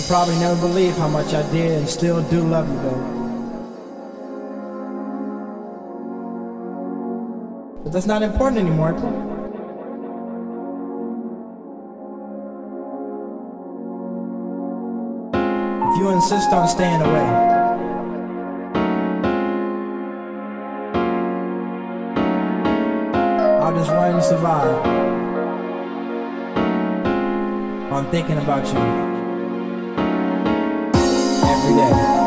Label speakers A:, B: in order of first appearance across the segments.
A: You'll probably never believe how much I did and still do love you, baby. But that's not important anymore. If you insist on staying away. I'll just run and survive. I'm thinking about you every day.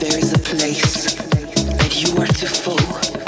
B: There is a place that you are to full.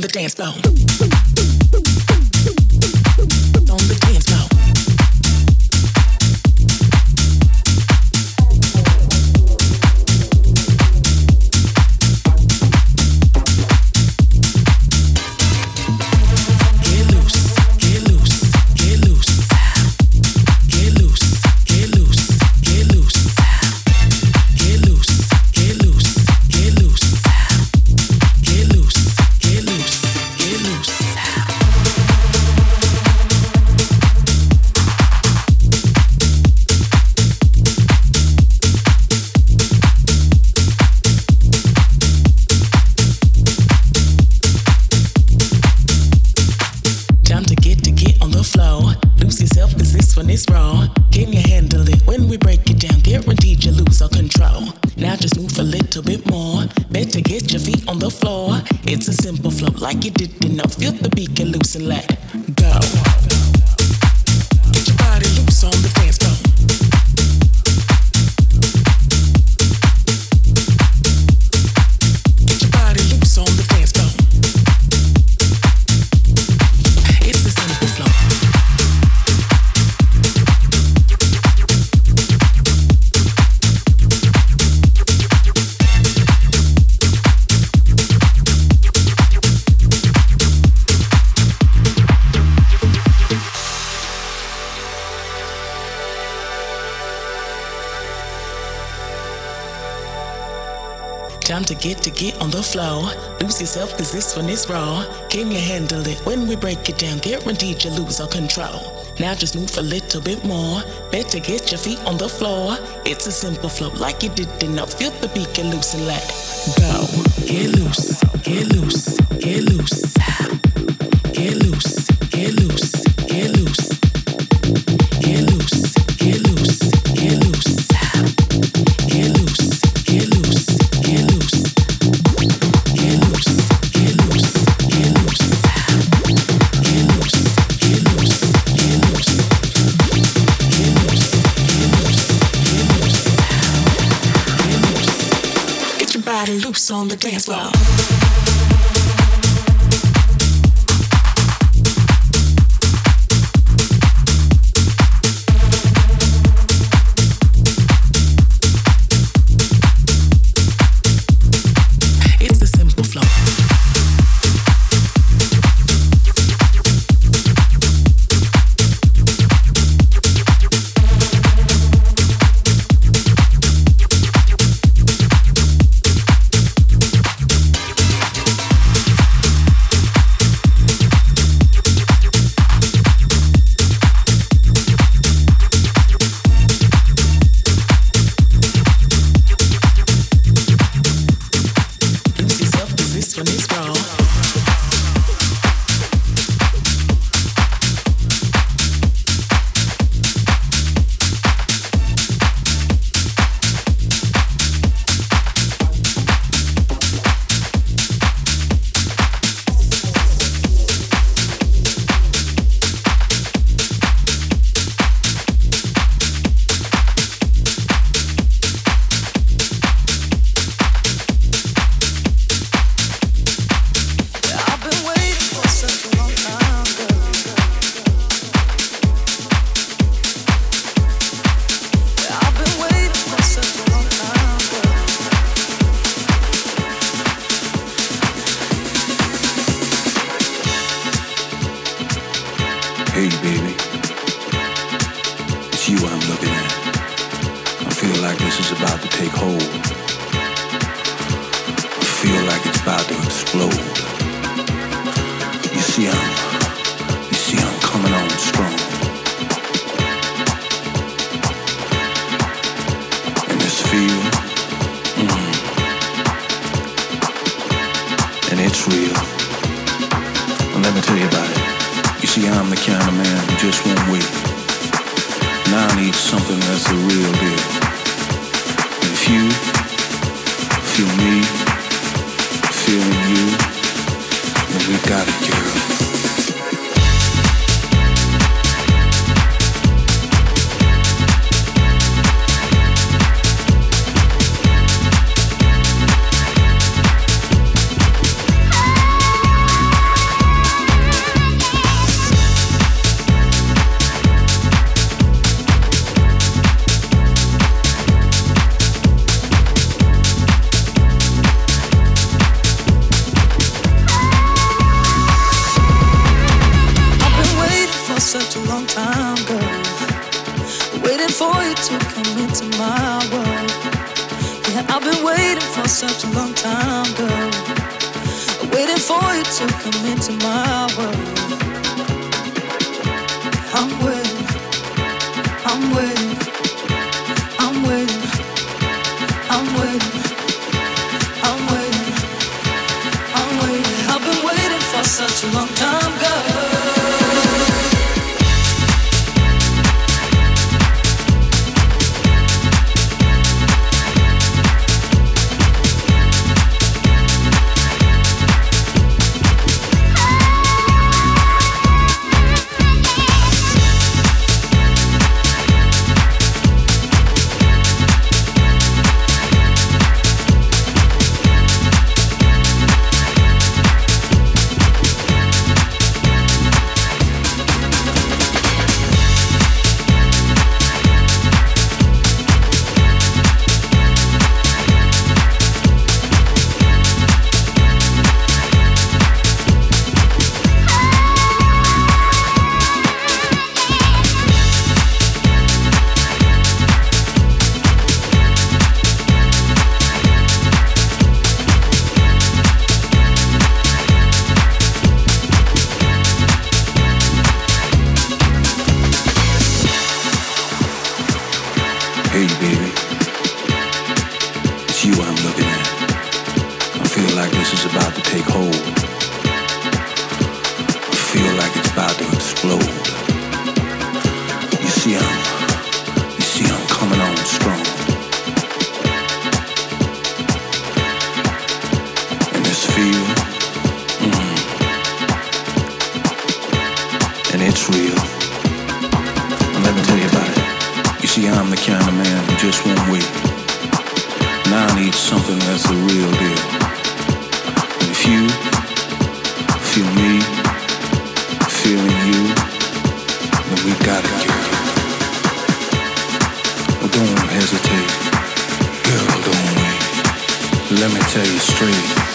C: On the dance floor. Yourself cause this one is raw. Can you handle it? When we break it down, guaranteed you lose all control. Now just move a little bit more. Better get your feet on the floor. It's a simple flow like you did enough. Feel the beat, get loose and let go. Get loose, get loose, get loose. Get loose, get loose, get loose. Loose on
D: long time, girl. Waiting for you to come into my world. Yeah, I've been waiting for such a long time, girl. Waiting for you to come into my world. I'm waiting.
E: just won't wait. Now I need something that's the real deal. And if you feel me, feeling you, then we got it, get Well, don't hesitate, girl. Don't wait. Let me tell you straight.